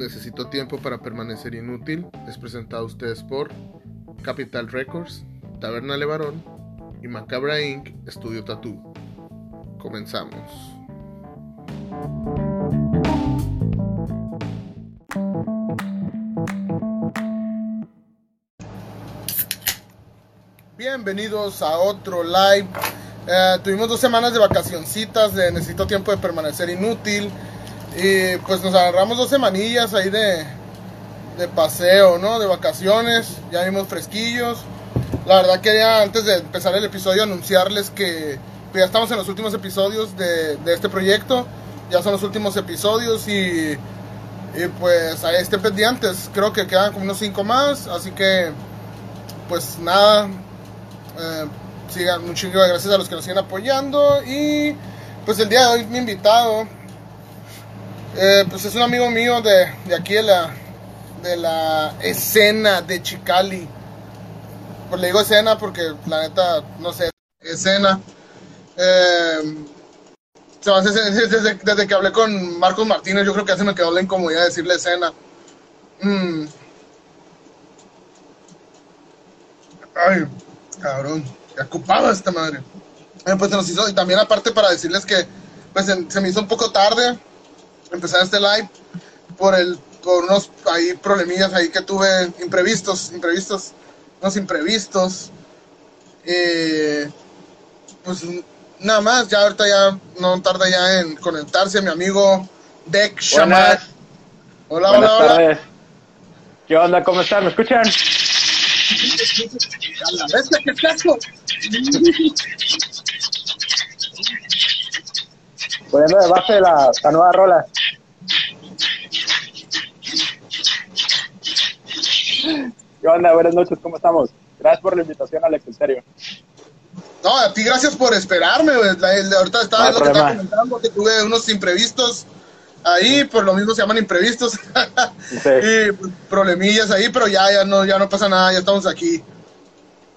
Necesito tiempo para permanecer inútil es presentado a ustedes por Capital Records, Taberna Levarón y Macabra Inc. Estudio Tattoo. Comenzamos. Bienvenidos a otro live. Eh, tuvimos dos semanas de vacacioncitas, de necesito tiempo de permanecer inútil. Y pues nos agarramos dos semanillas ahí de, de paseo, ¿no? De vacaciones. Ya vimos fresquillos. La verdad quería antes de empezar el episodio anunciarles que ya estamos en los últimos episodios de, de este proyecto. Ya son los últimos episodios y, y pues ahí estén pendientes. Creo que quedan como unos cinco más. Así que pues nada. Eh, sigan un chingo de gracias a los que nos siguen apoyando. Y pues el día de hoy mi invitado eh, pues es un amigo mío de, de aquí de la, de la escena de Chicali. Pues le digo escena porque la neta, no sé, escena. Eh, hace- desde, desde que hablé con Marcos Martínez, yo creo que ya se me quedó la incomodidad de decirle escena. Mm. Ay, cabrón, ya ocupaba esta madre. Eh, pues se nos hizo, y también aparte para decirles que pues se me hizo un poco tarde empezar este live por el por unos ahí problemillas ahí que tuve imprevistos, imprevistos, unos imprevistos. Eh, pues nada más, ya ahorita ya no tarda ya en conectarse mi amigo Deck Shaman. Hola, Buenas hola. ¿Qué onda? ¿Cómo están? ¿Me escuchan? Qué casco. Poniendo de base la, la nueva rola. ¿Qué onda? Buenas noches, ¿cómo estamos? Gracias por la invitación, Alex, en serio. No, a ti gracias por esperarme, güey. Ahorita estaba No lo que estaba comentando, que tuve unos imprevistos ahí, por lo mismo se llaman imprevistos. Sí. y pues, problemillas ahí, pero ya, ya no, ya no pasa nada, ya estamos aquí.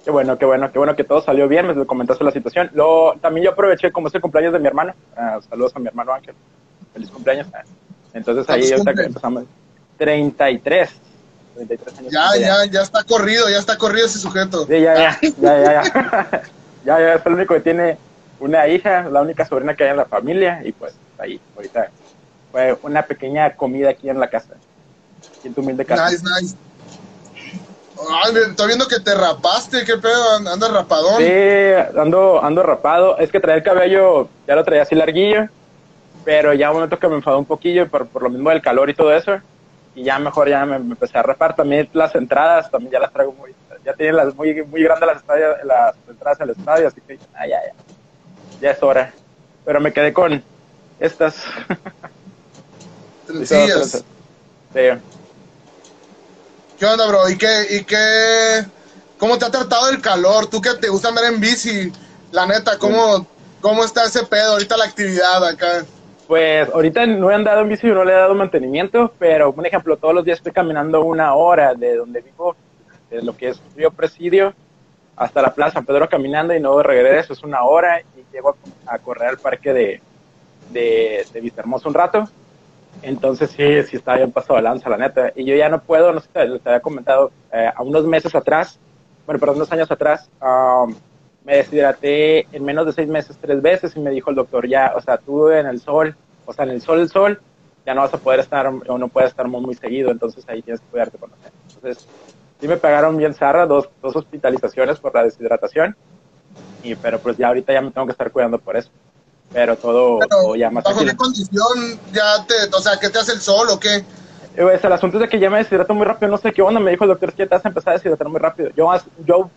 Qué bueno, qué bueno, qué bueno que todo salió bien, me comentaste la situación. Lo, también yo aproveché, como es el cumpleaños de mi hermano, ah, saludos a mi hermano Ángel, feliz cumpleaños. Entonces ahí ¿Cuántos ahorita cumple? empezamos. 33. 33 años. Ya, ya, ya está corrido, ya está corrido ese sujeto. Sí, ya, ya, ya, ya, ya. ya, ya, es el único que tiene una hija, la única sobrina que hay en la familia, y pues ahí, ahorita fue una pequeña comida aquí en la casa, en tu humilde casa. Nice, nice. Ay, estoy viendo que te rapaste, qué pedo, and- andas rapadón. Sí, ando, ando rapado, es que traía el cabello, ya lo traía así larguillo, pero ya un momento que me enfadó un poquillo por, por lo mismo del calor y todo eso, y ya mejor ya me, me empecé a rapar, también las entradas, también ya las traigo muy, ya tienen las muy, muy grandes las, estadios- las entradas al estadio, así que ah, ya, ya, ya es hora, pero me quedé con estas. Trencillas. Sí. ¿Qué onda, bro? ¿Y qué, y qué, cómo te ha tratado el calor? Tú que te gusta andar en bici, la neta, ¿cómo, cómo está ese pedo ahorita la actividad acá? Pues ahorita no he andado en bici, no le he dado mantenimiento, pero un ejemplo, todos los días estoy caminando una hora de donde vivo, de lo que es Río Presidio, hasta la Plaza San Pedro caminando y no regreso, es una hora y llego a, correr al parque de, de, de Vista Hermosa un rato. Entonces sí, sí está bien pasado de lanza, la neta. Y yo ya no puedo, no sé les había comentado, eh, a unos meses atrás, bueno, perdón, unos años atrás, um, me deshidraté en menos de seis meses tres veces y me dijo el doctor, ya, o sea, tú en el sol, o sea, en el sol, el sol, ya no vas a poder estar, o no puedes estar muy, seguido, entonces ahí tienes que cuidarte con eso. Entonces, sí me pagaron bien zarra, dos, dos hospitalizaciones por la deshidratación, y, pero pues ya ahorita ya me tengo que estar cuidando por eso. Pero todo, Pero, todo ya más ¿Bajo tranquilo. qué condición ya te, o sea, qué te hace el sol o qué? Eh, Pues, el asunto es de que ya me deshidrato muy rápido, no sé qué onda, me dijo el doctor, que te vas a empezar a deshidratar muy rápido. Yo, yo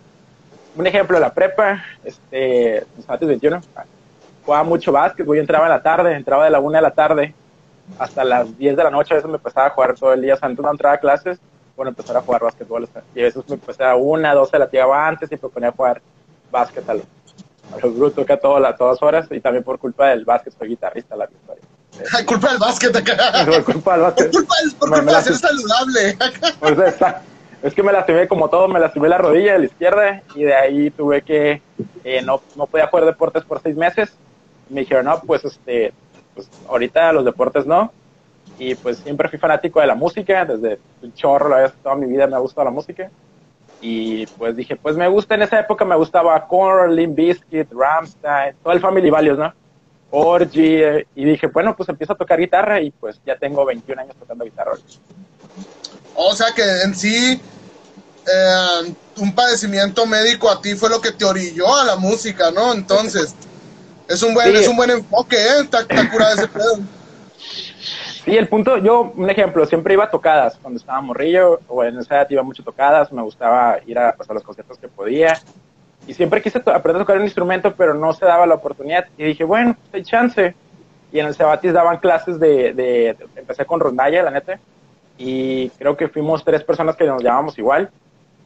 un ejemplo, la prepa, este, antes 21, jugaba mucho básquet, yo entraba en la tarde, entraba de la una de la tarde hasta las 10 de la noche, a veces me empezaba a jugar todo el día, o sea, antes no entraba a clases, bueno, empezar a jugar básquetbol, o sea, y a veces me empezaba a una, doce, la tiraba antes y me ponía a jugar básquet a lo bruto, que a, todo, a todas horas, y también por culpa del básquet soy guitarrista, la historia. Ay, culpa del básquet acá. Por culpa del Por básquet. culpa, del- por Me- me culpa de la- ser saludable. Pues está- es que me lastimé como todo, me lastimé la rodilla de la izquierda y de ahí tuve que, eh, no, no podía jugar deportes por seis meses. Me dijeron, no, pues este, pues ahorita los deportes no. y pues siempre fui fanático de la música, desde el chorro, la toda mi vida me ha gustado la música. Y pues dije, pues me gusta, en esa época me gustaba Korn, Limp Bizkit, Rammstein, todo el Family Values, ¿no? Orgy, y dije, bueno, pues empiezo a tocar guitarra y pues ya tengo 21 años tocando guitarra. O sea que en sí, eh, un padecimiento médico a ti fue lo que te orilló a la música, ¿no? Entonces, es un buen, es un buen enfoque, ¿eh? Está, está curado ese pedo. Sí, el punto, yo, un ejemplo, siempre iba a tocadas cuando estaba morrillo, o en esa edad iba mucho tocadas, me gustaba ir a, pues, a los conciertos que podía, y siempre quise aprender a tocar un instrumento, pero no se daba la oportunidad, y dije, bueno, pues hay chance, y en el Cebatis daban clases de, de, empecé con rondalla, la neta, y creo que fuimos tres personas que nos llamamos igual,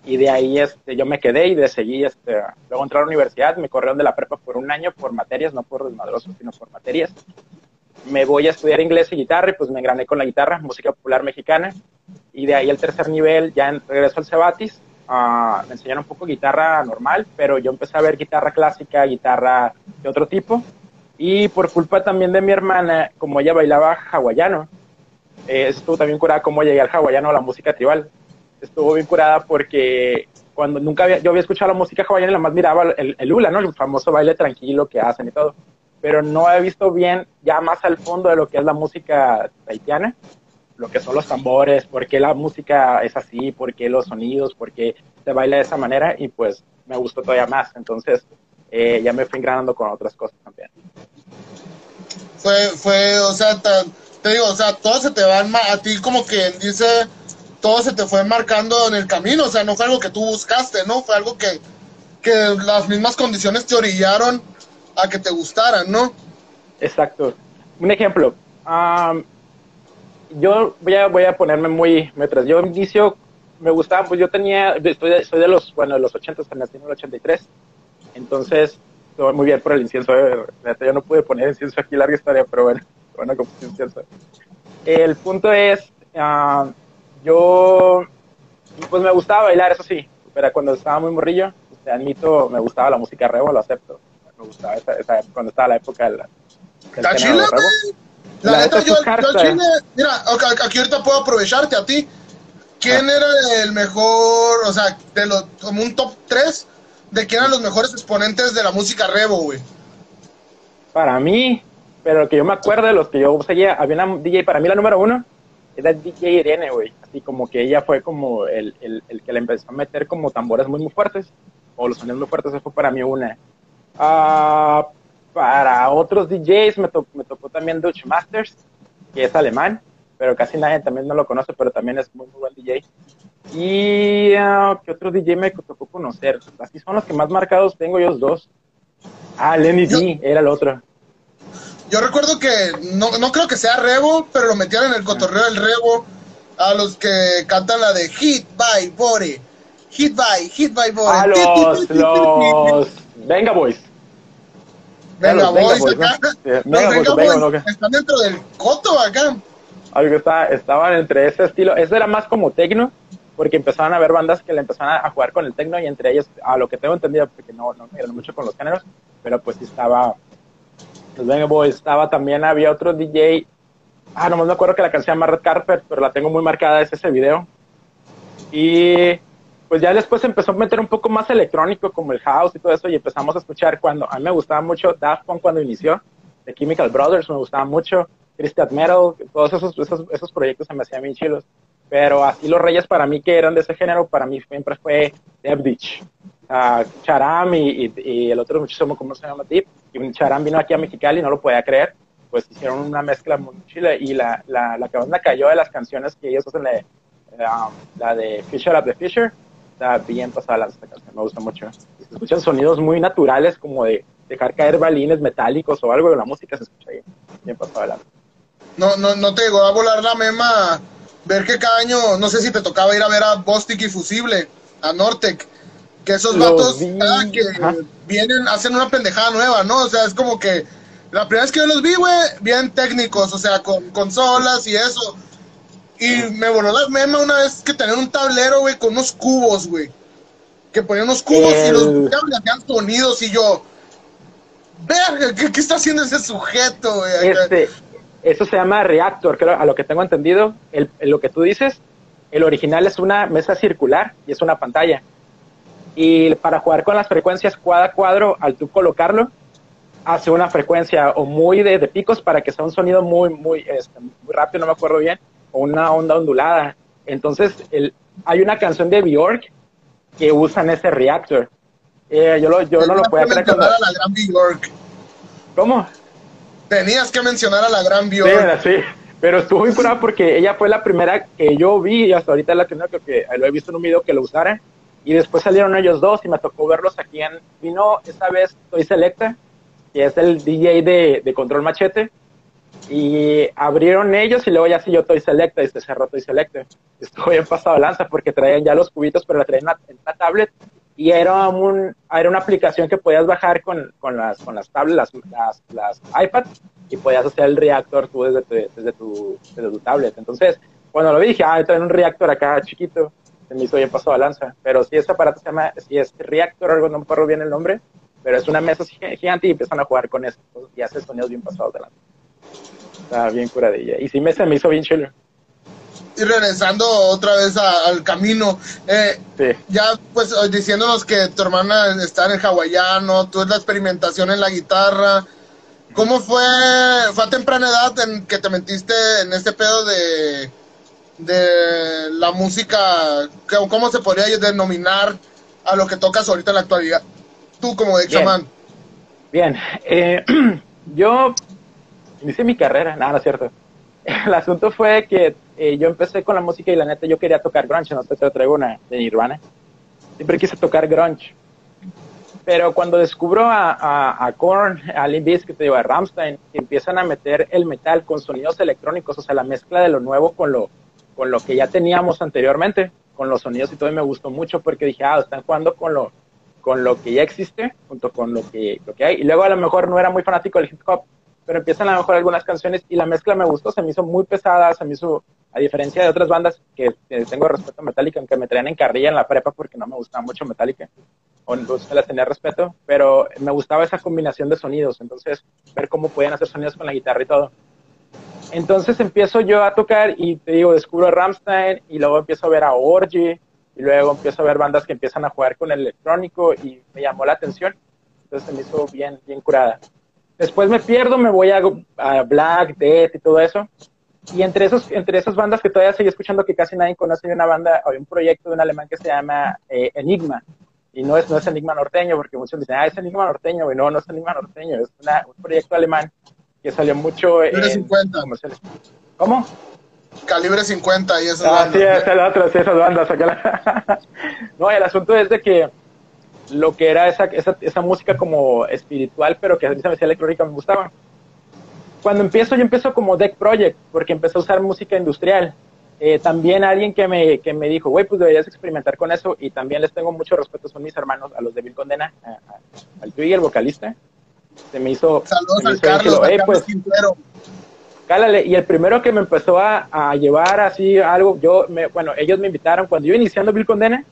y de ahí este, yo me quedé y de seguir, este, luego entré a la universidad, me corrieron de la prepa por un año por materias, no por desmadrosos, sino por materias, me voy a estudiar inglés y guitarra y pues me engrané con la guitarra, música popular mexicana. Y de ahí el tercer nivel, ya regreso al Cebatis, uh, me enseñaron un poco guitarra normal, pero yo empecé a ver guitarra clásica, guitarra de otro tipo. Y por culpa también de mi hermana, como ella bailaba hawaiano, eh, estuvo también curada como llegué al hawaiano a la música tribal. Estuvo bien curada porque cuando nunca había, yo había escuchado la música hawaiana la más miraba el, el hula, ¿no? El famoso baile tranquilo que hacen y todo pero no he visto bien ya más al fondo de lo que es la música haitiana, lo que son los tambores, por qué la música es así, por qué los sonidos, por qué se baila de esa manera y pues me gustó todavía más. Entonces eh, ya me fui engranando con otras cosas también. Fue, fue, o sea, te, digo, o sea, todo se te va a ti como que dice, todo se te fue marcando en el camino, o sea, no fue algo que tú buscaste, ¿no? Fue algo que, que las mismas condiciones te orillaron a que te gustaran, ¿no? Exacto. Un ejemplo. yo voy a, voy a ponerme muy metras. Yo inicio, me gustaba, pues yo tenía, estoy soy de los, bueno, de los 80, nací en el 83. Entonces, estoy muy bien por el incienso. Eh, yo no pude poner incienso aquí, larga historia, pero bueno, bueno, como incienso. El punto es, yo, pues me gustaba bailar, eso sí, pero cuando estaba muy morrillo, te admito, me gustaba la música rebo, lo acepto me gustaba esa, esa, cuando estaba la época del, del chile, La, neta, yo, yo chile, mira, aquí ahorita puedo aprovecharte a ti. ¿Quién ah. era el mejor, o sea, de los, como un top 3 de quién eran los mejores exponentes de la música revo, güey? Para mí, pero que yo me acuerdo de los que yo seguía, había una DJ, para mí la número uno, era DJ Irene, güey. Así como que ella fue como el, el, el, que le empezó a meter como tambores muy, muy fuertes, o los sonidos muy fuertes, eso fue para mí una. Uh, para otros DJs me, me tocó también Dutch Masters, que es alemán, pero casi nadie también no lo conoce, pero también es muy, muy buen DJ. Y uh, ¿qué otro DJ me tocó conocer? Así son los que más marcados tengo ellos dos. Ah, Lenny D era el otro. Yo recuerdo que no, no creo que sea Revo, pero lo metieron en el cotorreo del Revo a los que cantan la de Hit by Body. Hit by, Hit by Body. A los, los Venga Boys. Venga, Boys, acá. Están dentro del coto acá. Algo está, estaban entre ese estilo. Ese era más como tecno, porque empezaban a haber bandas que le empezaban a jugar con el tecno y entre ellos, a lo que tengo entendido, porque no, no me mucho con los géneros, pero pues estaba los Venga Boys. Estaba también, había otro DJ. Ah, nomás me acuerdo que la canción llama Red Carpet, pero la tengo muy marcada, es ese video. Y pues ya después empezó a meter un poco más electrónico como el house y todo eso y empezamos a escuchar cuando a mí me gustaba mucho Daft Punk cuando inició, The Chemical Brothers me gustaba mucho, Christian Metal, todos esos, esos, proyectos se me hacían bien chilos. Pero así los reyes para mí que eran de ese género, para mí siempre fue Dev Ditch. Charam y, el otro muchísimo, ¿cómo se llama? Deep. Y Charam vino aquí a Mexicali y no lo podía creer. Pues hicieron una mezcla muy chila y la, la, la que más me cayó de las canciones que ellos hacen, la, la de Fisher of the Fisher, está bien pasada esta canción, me gusta mucho. Se escuchan sonidos muy naturales, como de dejar caer balines metálicos o algo de la música, se escucha bien, bien pasada No, no, no te llegó a volar la mema ver que cada año, no sé si te tocaba ir a ver a Bostic y Fusible, a Nortec, que esos vatos que vienen, hacen una pendejada nueva, ¿no? O sea, es como que la primera vez que yo los vi, güey, bien técnicos, o sea, con consolas y eso y me voló la mema una vez que tenían un tablero, güey, con unos cubos, güey. Que ponían unos cubos y los hacían sonidos y yo. Verga, ¿qué, está haciendo ese sujeto, güey? Este, Eso se llama Reactor, creo, a lo que tengo entendido. El, lo que tú dices, el original es una mesa circular y es una pantalla. Y para jugar con las frecuencias cuadro a cuadro, al tú colocarlo, hace una frecuencia o muy de, picos para que sea un sonido muy, muy, este, muy rápido, no me acuerdo bien, una onda ondulada. Entonces, el, hay una canción de Bjork que usan ese reactor. Eh, yo lo, yo no lo puedo creer. Cuando... a la gran Bjork. ¿Cómo? Tenías que mencionar a la gran Bjork. Sí, sí. Pero estuvo muy curada porque ella fue la primera que yo vi y hasta ahorita la primera que, lo he visto en un video que lo usaran. Y después salieron ellos dos y me tocó verlos aquí en... Vino esta vez Toy Selecta, que es el DJ de, de Control Machete. Y abrieron ellos y luego ya yo Toy Selecta y se cerró Toy Selecta. Estuvo bien pasado lanza porque traían ya los cubitos, pero la traían en una, tablet y era, un, era una aplicación que podías bajar con, con las, con las tablets, las, las, iPads y podías hacer el reactor tú desde tu, desde tu, desde tu tablet. Entonces, cuando lo vi dije, ah, traen un reactor acá chiquito, se me hizo bien pasado lanza. Pero si ese aparato se llama, si es reactor, algo no me acuerdo bien el nombre, pero es una mesa gigante y empiezan a jugar con eso y hace sonidos bien pasados de lanza. Está bien curadilla. Y sí me, se me hizo bien chulo. Y regresando otra vez al camino, eh, ya pues diciéndonos que tu hermana está en el hawaiano, tú es la experimentación en la guitarra, ¿cómo fue, fue a temprana edad en que te metiste en este pedo de, de la música, cómo se podría denominar a lo que tocas ahorita en la actualidad? Tú como de chamán. Bien, eh, yo inicié mi carrera, nada, cierto. El asunto fue que eh, yo empecé con la música y la neta yo quería tocar grunge, no te traigo una de Nirvana. Siempre quise tocar grunge. Pero cuando descubro a, a, a Korn, a Limp Bizkit, digo, a Rammstein, empiezan a meter el metal con sonidos electrónicos, o sea, la mezcla de lo nuevo con lo, con lo que ya teníamos anteriormente, con los sonidos y todo, me gustó mucho porque dije, ah, están jugando con lo, con lo que ya existe, junto con lo que, lo que hay. Y luego a lo mejor no era muy fanático del hip hop, pero empiezan a lo mejor algunas canciones y la mezcla me gustó, se me hizo muy pesada, se me hizo, a diferencia de otras bandas que, tengo respeto a Metallica, aunque me traían en carrilla en la prepa porque no me gustaba mucho Metallica, o no las tenía respeto, pero me gustaba esa combinación de sonidos, entonces ver cómo podían hacer sonidos con la guitarra y todo. Entonces empiezo yo a tocar y te digo, descubro a Rammstein y luego empiezo a ver a Orgy y luego empiezo a ver bandas que empiezan a jugar con el electrónico y me llamó la atención. Entonces se me hizo bien, bien curada. Después me pierdo, me voy a, Black, Death y todo eso. Y entre, esos, entre esas bandas que todavía seguí escuchando que casi nadie conoce, hay una banda, hay un proyecto de un alemán que se llama eh, Enigma. Y no es, no es Enigma norteño, porque muchos dicen, ah, es Enigma norteño. Y no, no es Enigma norteño, es un proyecto alemán que salió mucho en... 50. ¿Cómo? Calibre 50 y esas ah, Sí, es el otro, sí, esas bandas. no, el asunto es de que lo que era esa, esa, esa música como espiritual, pero que a mí se me hacía electrónica, me gustaba. Cuando empiezo, yo empiezo como Deck Project, porque empecé a usar música industrial. Eh, también alguien que me, que me dijo, güey, pues deberías experimentar con eso, y también les tengo mucho respeto, son mis hermanos, a los de Bill Condena, al Tui, el vocalista. Se me hizo... Saludos al Carlos, pues, cálale. Y el primero que me empezó a, a llevar así algo, yo, me, bueno, ellos me invitaron, cuando yo iniciando Bill Condena,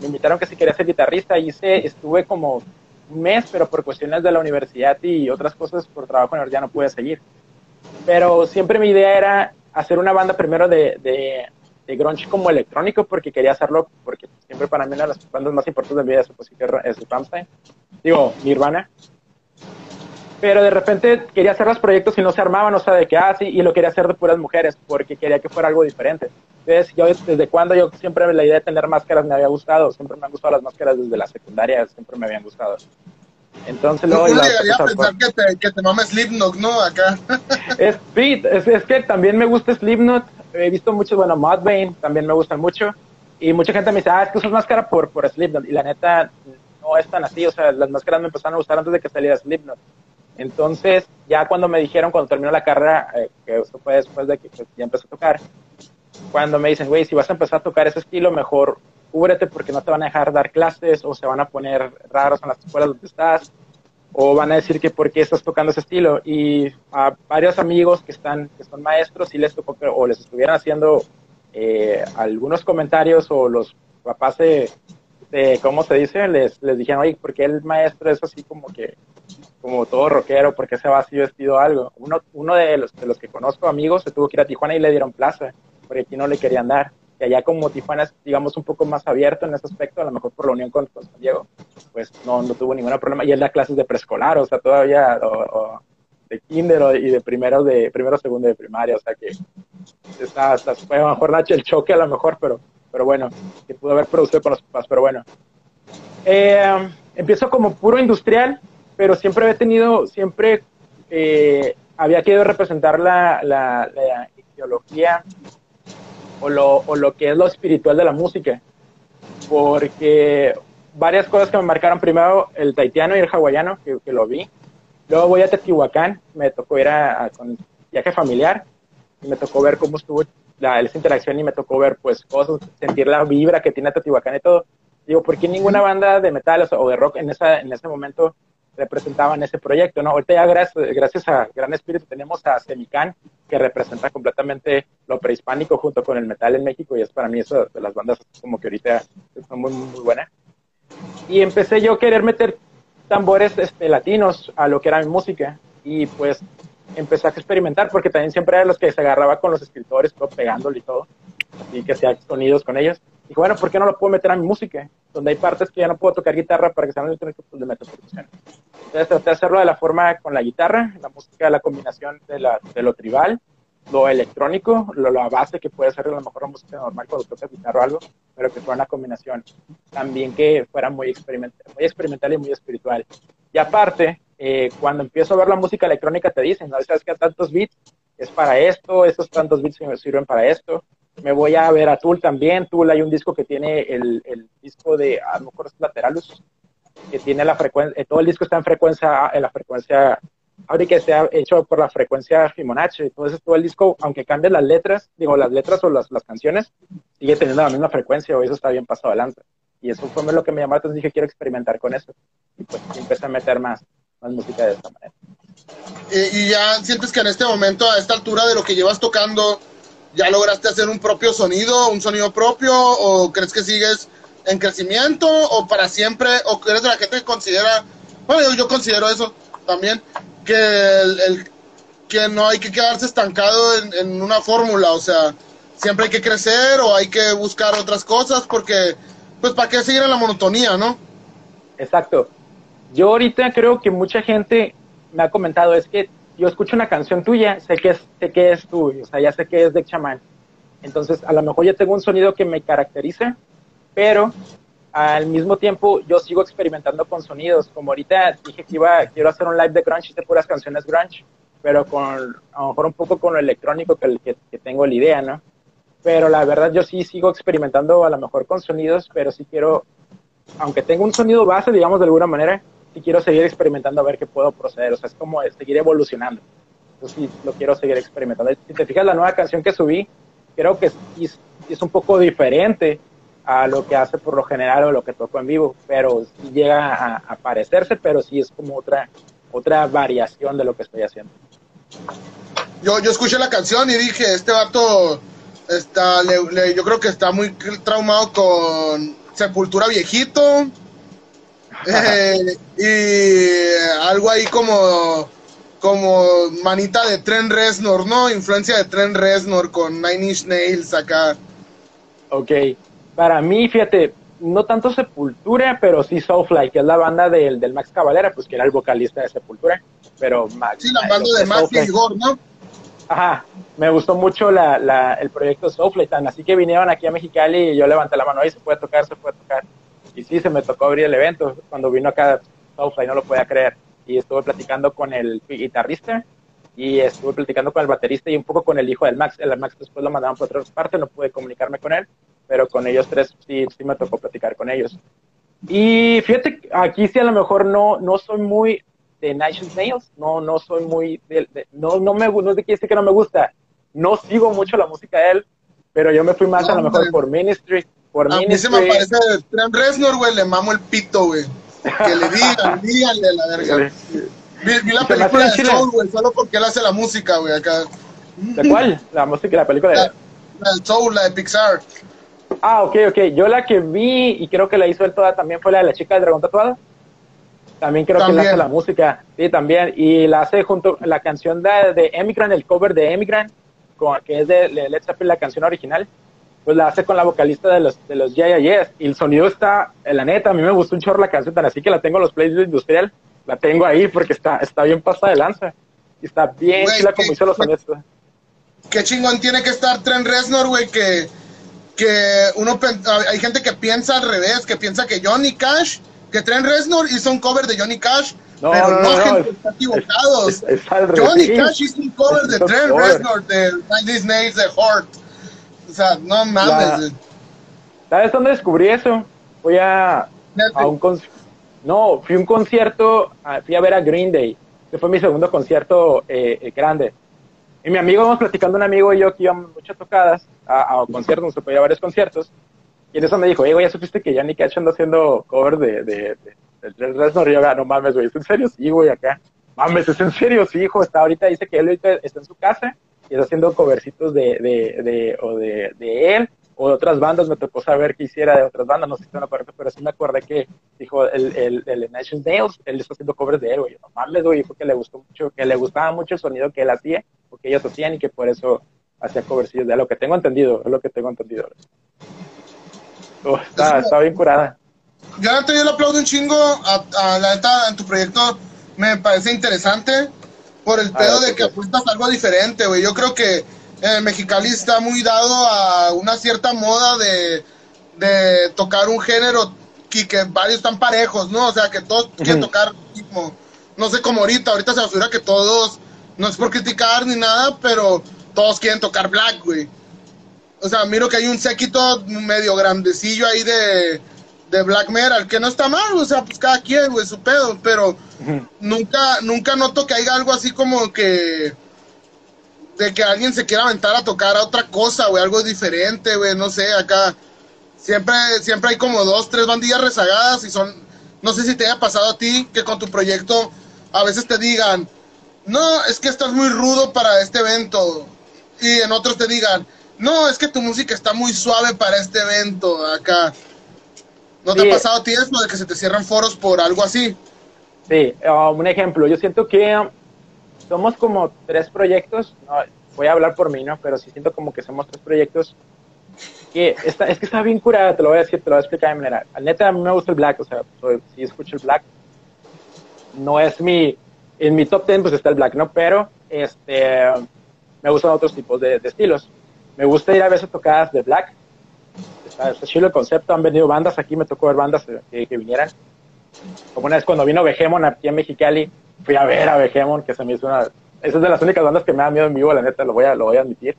me invitaron que si quería ser guitarrista, hice, estuve como un mes, pero por cuestiones de la universidad y otras cosas por trabajo en ya no pude seguir. Pero siempre mi idea era hacer una banda primero de, de, de grunge como electrónico, porque quería hacerlo, porque siempre para mí una de las bandas más importantes de mi vida es, pues, es Rammstein, digo, Nirvana, pero de repente quería hacer los proyectos y no se armaban, o sea, de que, ah, sí, y lo quería hacer de puras mujeres, porque quería que fuera algo diferente. Entonces, yo desde cuando yo siempre la idea de tener máscaras me había gustado, siempre me han gustado las máscaras desde la secundaria, siempre me habían gustado. Entonces, luego... ¿Cómo llegaría a pensar que te, que te mames Slipknot, no? Acá. es, sí, es, es, que también me gusta Slipknot, he visto muchos, bueno, Mudvayne también me gustan mucho, y mucha gente me dice, ah, es que usas máscara por, por Slipknot, y la neta no es tan así, o sea, las máscaras me empezaron a gustar antes de que saliera Slipknot. Entonces, ya cuando me dijeron, cuando terminó la carrera, eh, que eso fue después de que pues, ya empecé a tocar, cuando me dicen, güey, si vas a empezar a tocar ese estilo, mejor cúbrete porque no te van a dejar dar clases o se van a poner raros en las escuelas donde estás o van a decir que por qué estás tocando ese estilo. Y a varios amigos que, están, que son maestros, sí les tocó o les estuvieran haciendo eh, algunos comentarios o los papás de, ¿cómo se dice? Les, les dijeron, oye, porque el maestro es así como que como todo rockero, porque se va así vestido algo. Uno, uno de, los, de los que conozco, amigos, se tuvo que ir a Tijuana y le dieron plaza, porque aquí no le querían dar. Y allá como Tijuana es, digamos, un poco más abierto en ese aspecto, a lo mejor por la unión con, San Diego, pues no, no tuvo ningún problema. Y él da clases de preescolar, o sea, todavía, o, de kinder y de primero, de primero, segundo de primaria, o sea que está, está fue mejor el choque a lo mejor, pero, pero bueno, que pudo haber producido con los papás, pero bueno. Eh, empiezo como puro industrial, pero siempre había tenido, siempre eh, había querido representar la, la, ideología o lo, o lo que es lo espiritual de la música, porque varias cosas que me marcaron, primero el taitiano y el hawaiano, que, que lo vi, luego voy a Teotihuacán, me tocó ir a, con viaje familiar, y me tocó ver cómo estuvo la, esa interacción y me tocó ver pues cosas, sentir la vibra que tiene Teotihuacán y todo. Digo, ¿por qué ninguna banda de metal o, de rock en, esa, en ese momento representaban ese proyecto, ¿no? Ahorita ya gracias, gracias a Gran Espíritu tenemos a Semican, que representa completamente lo prehispánico junto con el metal en México y es para mí eso de las bandas como que ahorita son muy, muy buenas. Y empecé yo a querer meter tambores este, latinos a lo que era mi música y pues empecé a experimentar porque también siempre era los que se agarraba con los escritores, todo pegándole y todo, y que hacía sonidos con ellos. Dije, bueno, ¿por qué no lo puedo meter a mi música? Donde hay partes que ya no puedo tocar guitarra para que sean electrónicos, pues le meto percusión. Entonces traté de hacerlo de la forma con la guitarra, la música, la combinación de, la, de lo tribal, lo electrónico, lo, la base que puede ser a lo mejor la música normal cuando toca guitarra o algo, pero que fuera una combinación también que fuera muy experimental, muy experimental y muy espiritual. Y aparte, eh, cuando empiezo a ver la música electrónica te dicen, ¿no? ¿Sabes que tantos beats es para esto? Estos tantos beats sirven para esto me voy a ver a Tool también. Tool hay un disco que tiene el, el disco de, a lo mejor es Lateralus, que tiene la frecuencia, eh, todo el disco está en frecuencia, en la frecuencia, ahora que sea hecho por la frecuencia Fibonacci. Entonces todo el disco, aunque cambie las letras, digo, las letras o las, las canciones, sigue teniendo la misma frecuencia, o eso está bien pasado adelante. Y eso fue lo que me llamó, entonces dije, quiero experimentar con eso. Y pues empecé a meter más, más música de esta manera. Eh, y ya sientes que en este momento, a esta altura de lo que llevas tocando, ¿Ya lograste hacer un propio sonido, un sonido propio? ¿O crees que sigues en crecimiento? ¿O para siempre? ¿O eres de la gente que considera, bueno, yo, considero eso también, que, el, que no hay que quedarse estancado en, una fórmula? O sea, siempre hay que crecer o hay que buscar otras cosas porque, pues, ¿para qué seguir en la monotonía, no? Exacto. Yo ahorita creo que mucha gente me ha comentado, es que yo escucho una canción tuya, sé que es, sé que es tuyo, o sea, ya sé que es de chamán. Entonces, a lo mejor ya tengo un sonido que me caracteriza, pero al mismo tiempo yo sigo experimentando con sonidos. Como ahorita dije que iba, quiero hacer un live de grunge de puras canciones grunge, pero con, a lo mejor un poco con lo electrónico que, que, que tengo la idea, ¿no? Pero la verdad yo sí sigo experimentando a lo mejor con sonidos, pero sí quiero, aunque tengo un sonido base, digamos de alguna manera, y quiero seguir experimentando a ver qué puedo proceder. O sea, es como seguir evolucionando. Yo sí lo quiero seguir experimentando. Si te fijas, la nueva canción que subí, creo que es, es un poco diferente a lo que hace por lo general o lo que toco en vivo, pero sí llega a, a, parecerse, pero sí es como otra, otra variación de lo que estoy haciendo. Yo, yo escuché la canción y dije, este vato está, yo creo que está muy traumado con Sepultura Viejito, eh, y algo ahí como como manita de Tren Reznor, ¿no? Influencia de Tren Reznor con Nine Inch Nails acá. Ok, para mí, fíjate, no tanto Sepultura, pero sí Soulfly, que es la banda del, del Max Cavalera, pues que era el vocalista de Sepultura, pero Max... Sí, la banda de Max y Igor, ¿no? Ajá, me gustó mucho la, la, el proyecto Soulfly, tan así que vinieron aquí a Mexicali y yo levanté la mano, ahí se puede tocar, se puede tocar y sí, se me tocó abrir el evento cuando vino acá Soulfly, no lo podía creer. Y estuve platicando con el guitarrista y estuve platicando con el baterista y un poco con el hijo del Max. El Max después lo mandaron por otra parte, no pude comunicarme con él, pero con ellos tres sí, sí me tocó platicar con ellos. Y fíjate, aquí sí a lo mejor no, no soy muy de Nine Nails, no, no soy muy, de, no, no me, no de que que no me gusta, no sigo mucho la música de él, pero yo me fui más a lo mejor por Ministry, por a mí se me aparece Trent Reznor, güey, le mamo el pito, güey. Que le digan, díganle la verga. Vi, la película de Soul, güey, solo porque él hace la música, güey, acá. ¿De cuál? La música, la película de... La, la de Soul, la de Pixar. Ah, ok, ok. Yo la que vi, y creo que la hizo él toda también, fue la de la chica del dragón tatuado. También creo que él hace la música, sí, también. Y la hace junto la canción de, de Emigrant, el cover de Emigrant, que es de, Let's Zeppelin, la canción original, pues la hace con la vocalista de los, de los Yeah, Yes. Y el sonido está, la neta, a mí me gustó un chorro la canción, tan así que la tengo en los plays de industrial, la tengo ahí porque está, está bien pasada de lanza. Y está bien chila como hizo los sonidos. Qué chingón tiene que estar Trent Reznor, güey, que, que uno, hay gente que piensa al revés, que piensa que Johnny Cash que Trent Reznor hizo un cover de Johnny Cash, no, pero no, no, gente, está equivocados. Johnny Cash hizo un cover de Trent Reznor de Disney's The Heart. O sea, no mames. ¿Sabes dónde descubrí eso? Fui a, a un concierto. No, fui a un concierto, fui a ver a Green Day. que fue mi segundo concierto eh, eh, grande. Y mi amigo, vamos platicando un amigo y yo que íbamos muchas tocadas a, a conciertos, nos fue a varios conciertos. Y en eso me dijo, oye, ya supiste que Johnny Cash anda haciendo cover de, de, de, de Reznor. Y yo, no mames, güey, ¿es en serio? Sí, güey, acá. Mames, ¿es en serio? Sí, hijo, está ahorita, dice que él ahorita está en su casa y está haciendo covercitos de, de, de, o de, de él o de otras bandas. Me tocó saber que hiciera de otras bandas, no sé si una parte, pero sí me acordé que dijo el, el, el Nation Nails, él está haciendo covers de él, güey. No mames, güey, dijo que le gustó mucho, que le gustaba mucho el sonido que él hacía, porque ellos hacían y que por eso hacía covercitos de lo que tengo entendido, es lo que tengo entendido está, bien curada. Yo, yo le aplaudo un chingo a, la neta en tu proyecto. Me parece interesante por el pedo de que apuestas algo diferente, güey. Yo creo que el Mexicali está muy dado a una cierta moda de, de tocar un género y que varios están parejos, ¿no? O sea, que todos quieren tocar como, no sé, como ahorita, ahorita se asegura que todos, no es por criticar ni nada, pero todos quieren tocar black, güey o sea, miro que hay un séquito medio grandecillo ahí de, de Black Metal, que no está mal, o sea, pues cada quien, güey, su pedo, pero nunca, nunca noto que haya algo así como que de que alguien se quiera aventar a tocar a otra cosa, güey, algo diferente, güey, no sé, acá siempre, siempre hay como dos, tres bandillas rezagadas y son, no sé si te haya pasado a ti que con tu proyecto a veces te digan, no, es que estás muy rudo para este evento, y en otros te digan, no, es que tu música está muy suave para este evento acá. ¿No te ha pasado a ti eso de que se te cierran foros por algo así? Sí, um, un ejemplo, yo siento que somos como tres proyectos, no, voy a hablar por mí, ¿no? Pero sí siento como que somos tres proyectos que está, es que está bien curada, te lo voy a decir, te lo voy a explicar de manera. Al neta, a mí me gusta el black, o sea, si escucho el black, no es mi, en mi top ten pues está el black, ¿no? Pero, este, me gustan otros tipos de estilos me gusta ir a veces tocadas de black. Está, chido el concepto. Han venido bandas aquí, me tocó ver bandas que, vinieran. Como una vez cuando vino Vegemon aquí en Mexicali, fui a ver a Vegemon, que se me hizo una. Esa es de las únicas bandas que me da miedo en vivo, la neta, lo voy a, lo voy a admitir.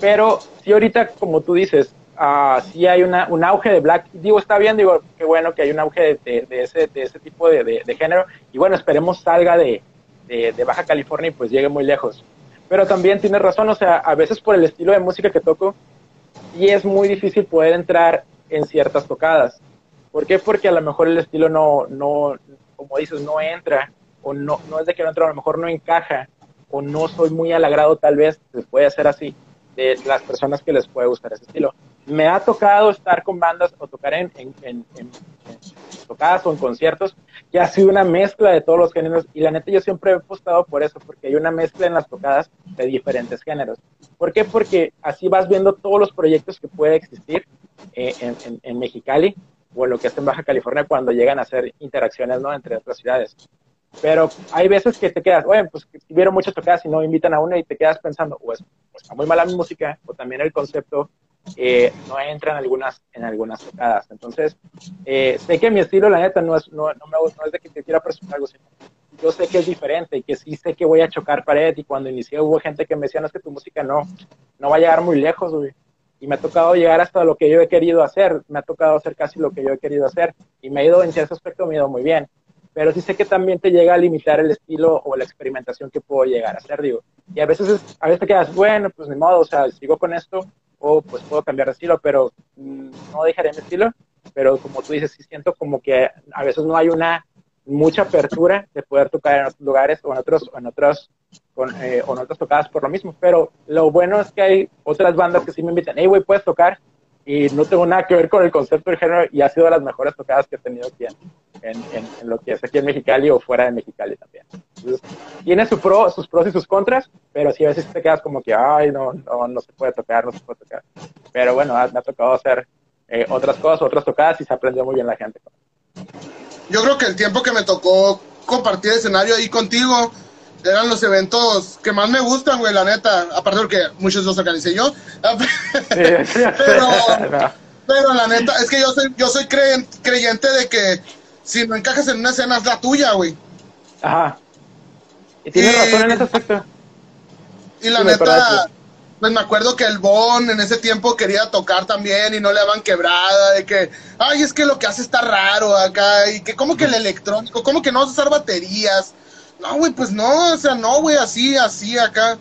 Pero sí, ahorita, como tú dices, uh, sí hay una, un auge de black. Digo, está bien, digo, qué bueno que hay un auge de, de, ese, de ese tipo de, de, género. Y bueno, esperemos salga de, de, Baja California y pues llegue muy lejos. Pero también tienes razón, o sea, a veces por el estilo de música que toco, y es muy difícil poder entrar en ciertas tocadas. ¿Por qué? Porque a lo mejor el estilo no, no como dices, no entra, o no, no es de que no entra, a lo mejor no encaja, o no soy muy al agrado tal vez, se puede hacer así, de las personas que les puede gustar ese estilo. Me ha tocado estar con bandas o tocar en, en, en, tocadas o en conciertos que ha sido una mezcla de todos los géneros y la neta yo siempre he apostado por eso, porque hay una mezcla en las tocadas de diferentes géneros. ¿Por qué? Porque así vas viendo todos los proyectos que puede existir eh, en, Mexicali o en lo que es en Baja California cuando llegan a hacer interacciones ¿no? entre otras ciudades. Pero hay veces que te quedas, oye, pues vieron muchas tocadas y no invitan a uno y te quedas pensando, pues, pues está muy mala mi música, o también el concepto eh, no entra en algunas, en algunas tocadas. Entonces, eh, sé que mi estilo, la neta, no es, no, no, me, no es de que te quiera presentar algo, yo sé que es diferente y que sí sé que voy a chocar pared y cuando inicié hubo gente que me decía, no es que tu música no, no va a llegar muy lejos, Y me ha tocado llegar hasta lo que yo he querido hacer, me ha tocado hacer casi lo que yo he querido hacer y me ha ido en cierto aspecto, me ha ido muy bien. Pero sí sé que también te llega a limitar el estilo o la experimentación que puedo llegar a hacer, digo. Y a veces, a veces te quedas, bueno, pues ni modo, o sea, sigo con esto, o pues puedo cambiar de estilo, pero mm, no dejaré mi estilo. Pero como tú dices, sí siento como que a veces no hay una mucha apertura de poder tocar en otros lugares o en otros, o en otros, con, eh, o en otras tocadas por lo mismo. Pero lo bueno es que hay otras bandas que sí me invitan, hey, güey, puedes tocar. Y no tengo nada que ver con el concepto del género y ha sido de las mejores tocadas que he tenido aquí en, en, lo que es aquí en Mexicali o fuera de Mexicali también. tiene su pro, sus pros y sus contras, pero sí a veces te quedas como que, ay, no, no, no se puede tocar, no se puede tocar. Pero bueno, me ha tocado hacer eh, otras cosas, otras tocadas y se aprendió muy bien la gente. Yo creo que el tiempo que me tocó compartir escenario ahí contigo, eran los eventos que más me gustan, güey, la neta. Aparte porque muchos los organicé yo. pero, pero la neta, es que yo soy, yo soy creyente de que si no encajas en una escena es la tuya, güey. Ajá. Y tienes razón en ese aspecto. Y la neta, pues me acuerdo que el Bon en ese tiempo quería tocar también y no le daban quebrada, de que, ay, es que lo que hace está raro acá, y que como que el electrónico, como que no vas a usar baterías no, güey, pues no, o sea, no, güey, así, así acá.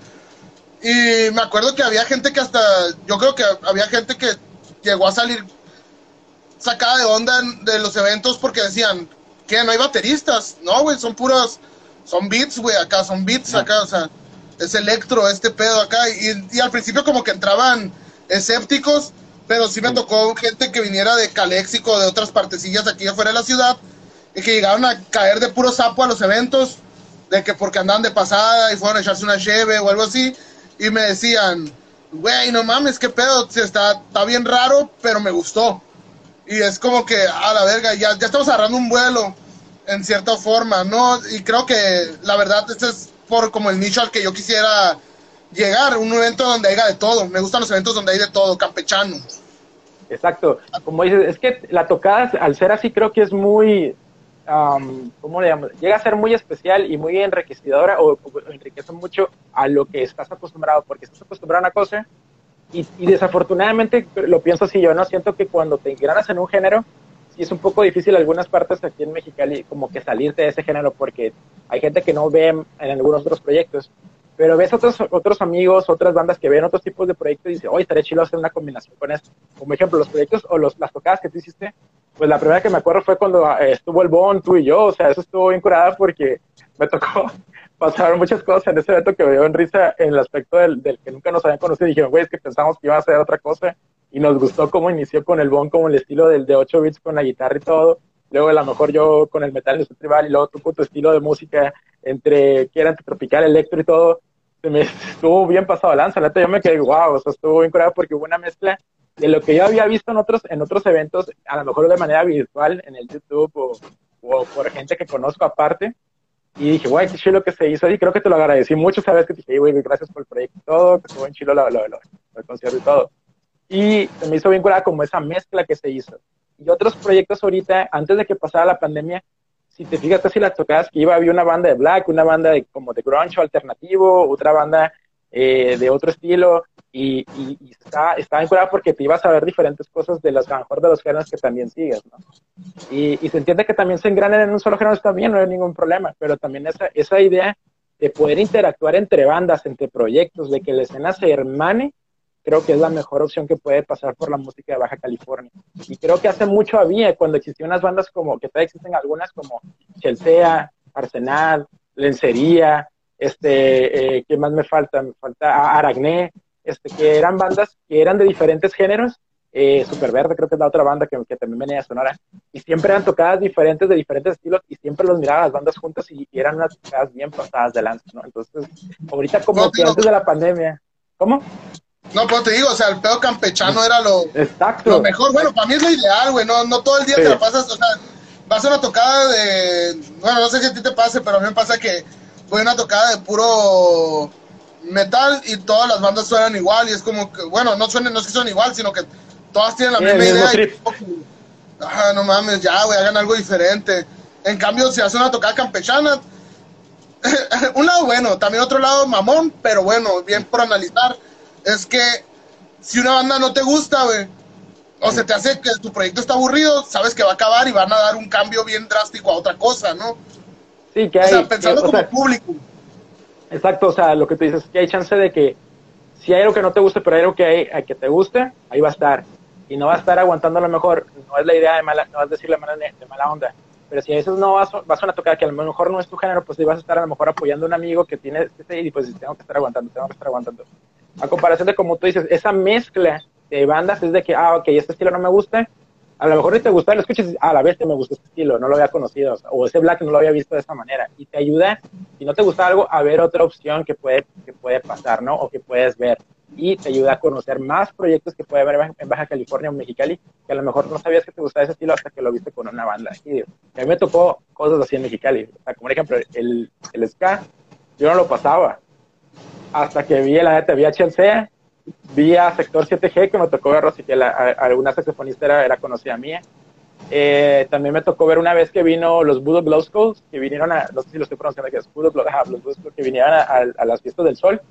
Y me acuerdo que había gente que hasta, yo creo que había gente que llegó a salir sacada de onda de los eventos porque decían, que no hay bateristas. No, güey, son puros, son beats, güey, acá, son beats acá, o sea, es electro este pedo acá. Y, y al principio como que entraban escépticos, pero sí me tocó gente que viniera de Caléxico, de otras partecillas aquí afuera de la ciudad, y que llegaron a caer de puro sapo a los eventos de que porque andaban de pasada y fueron a echarse una cheve o algo así, y me decían, güey, no mames, qué pedo, está, está bien raro, pero me gustó. Y es como que, a la verga, ya, ya estamos agarrando un vuelo, en cierta forma, ¿no? Y creo que, la verdad, este es por como el nicho al que yo quisiera llegar, un evento donde haya de todo. Me gustan los eventos donde hay de todo, campechano. Exacto. Como dices, es que la tocada, al ser así, creo que es muy, ¿cómo le llamo? Llega a ser muy especial y muy enriquecedora o, enriquece mucho a lo que estás acostumbrado, porque estás acostumbrado a una cosa y, desafortunadamente lo pienso así yo, ¿no? Siento que cuando te ingranas en un género, sí es un poco difícil algunas partes aquí en Mexicali como que salirte de ese género porque hay gente que no ve en algunos otros proyectos, pero ves otros, otros amigos, otras bandas que ven otros tipos de proyectos y dices, oye, estaría chido hacer una combinación con esto. Como ejemplo, los proyectos o los, las tocadas que tú hiciste pues la primera que me acuerdo fue cuando eh, estuvo el Bon, tú y yo, o sea, eso estuvo bien curada porque me tocó pasar muchas cosas en ese evento que me dio en risa en el aspecto del, del que nunca nos habían conocido y dijeron, güey, es que pensamos que iba a hacer otra cosa y nos gustó cómo inició con el Bon, como el estilo del de 8 bits con la guitarra y todo. Luego a lo mejor yo con el metal su tribal y luego tú con estilo de música entre que era entre tropical, electro y todo. Se me estuvo bien pasado lanza, la yo me quedé, wow, o sea, estuvo bien curado porque hubo una mezcla de lo que yo había visto en otros, en otros eventos, a lo mejor de manera virtual, en el YouTube o, o por gente que conozco aparte. Y dije, güey, qué chido que se hizo. Y creo que te lo agradecí mucho. Sabes que dije, güey, gracias por el proyecto y todo. Que estuvo en chilo lo, lo, lo, el concierto y todo. Y se me hizo bien curada como esa mezcla que se hizo. Y otros proyectos ahorita, antes de que pasara la pandemia, si te fijas casi las tocadas que iba, había una banda de black, una banda de, como de grunge alternativo, otra banda eh, de otro estilo, y, y, y está, está porque te ibas a ver diferentes cosas de las mejor de los géneros que también sigues, ¿no? Y, se entiende que también se engranen en un solo género está bien, no hay ningún problema, pero también esa, esa idea de poder interactuar entre bandas, entre proyectos, de que la escena se hermane, creo que es la mejor opción que puede pasar por la música de Baja California. Y creo que hace mucho había, cuando existían unas bandas como, que todavía existen algunas como Chelsea, Arsenal, Lencería, este, eh, ¿qué más me falta? Me falta Aragné, este, que eran bandas que eran de diferentes géneros, eh, Superverde creo que es la otra banda que, que, también venía a Sonora, y siempre eran tocadas diferentes de diferentes estilos y siempre los miraba las bandas juntas y, eran unas tocadas bien pasadas de lanza, ¿no? Entonces, ahorita como que antes de la pandemia, ¿cómo? No, pues te digo, o sea, el pedo campechano era lo, Exacto. lo mejor. Bueno, para mí es lo ideal, güey. No, no todo el día te la pasas, o sea, vas a una tocada de. Bueno, no sé si a ti te pase, pero a mí me pasa que voy a una tocada de puro metal y todas las bandas suenan igual y es como que, bueno, no suenan, no es que suenan igual, sino que todas tienen la misma idea. Y, ah, no mames, ya, güey, hagan algo diferente. En cambio, si hace una tocada campechana, un lado bueno, también otro lado mamón, pero bueno, bien por analizar, es que si una banda no te gusta, güey, o se te hace que tu proyecto está aburrido, sabes que va a acabar y van a dar un cambio bien drástico a otra cosa, ¿no? Sí, que hay. O sea, pensando como público. Exacto, o sea, lo que tú dices, que hay chance de que si hay algo que no te guste, pero hay algo que, hay, que te guste, ahí va a estar. Y no va a estar aguantando a lo mejor, no es la idea de mala, no es decirle mala, de mala onda. Pero si a veces no vas, vas a una tocada que a lo mejor no es tu género, pues ahí vas a estar a lo mejor apoyando a un amigo que tiene este y pues tengo que estar aguantando, tengo que estar aguantando. A comparación de como tú dices, esa mezcla de bandas es de que, ah, ok, este estilo no me gusta, a lo mejor ni te gusta, lo escuchas y ah, a la vez te me gustó este estilo, no lo había conocido, o, ese black no lo había visto de esa manera, y te ayuda, si no te gusta algo, a ver otra opción que puede, que puede pasar, ¿no? O que puedes ver, y te ayuda a conocer más proyectos que puede haber en Baja California o Mexicali, que a lo mejor no sabías que te gustaba ese estilo hasta que lo viste con una banda. Y a mí me tocó cosas así en Mexicali, o sea, como por ejemplo, el, el ska, yo no lo pasaba, hasta que vi la neta, vi a Sector 7G, que me tocó verlo, así que la, alguna saxofonista era, era conocida mía. Eh, también me tocó ver una vez que vino los Voodoo Glow Skulls, que vinieron a, no sé si lo estoy pronunciando, que es Voodoo Glow, los Voodoo que vinieron a, las fiestas del sol.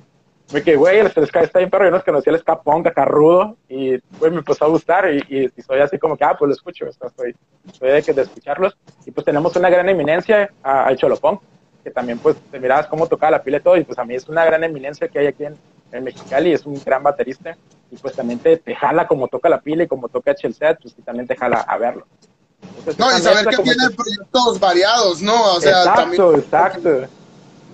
Me quedé, güey, el ska está bien perro, yo no conocía el ska punk acá rudo, y güey, me empezó a gustar, y, y, soy así como que, ah, pues lo escucho, estoy, estoy de, de escucharlos. Y pues tenemos una gran eminencia al Cholopunk, que también pues te mirabas cómo tocaba la pila y todo, y pues a mí es una gran eminencia que hay aquí en, en Mexicali, es un gran baterista y pues también te, jala como toca la pila y como toca Chelsea, pues y también te jala a verlo. no, y saber que tiene proyectos variados, ¿no? O sea, exacto, también, exacto.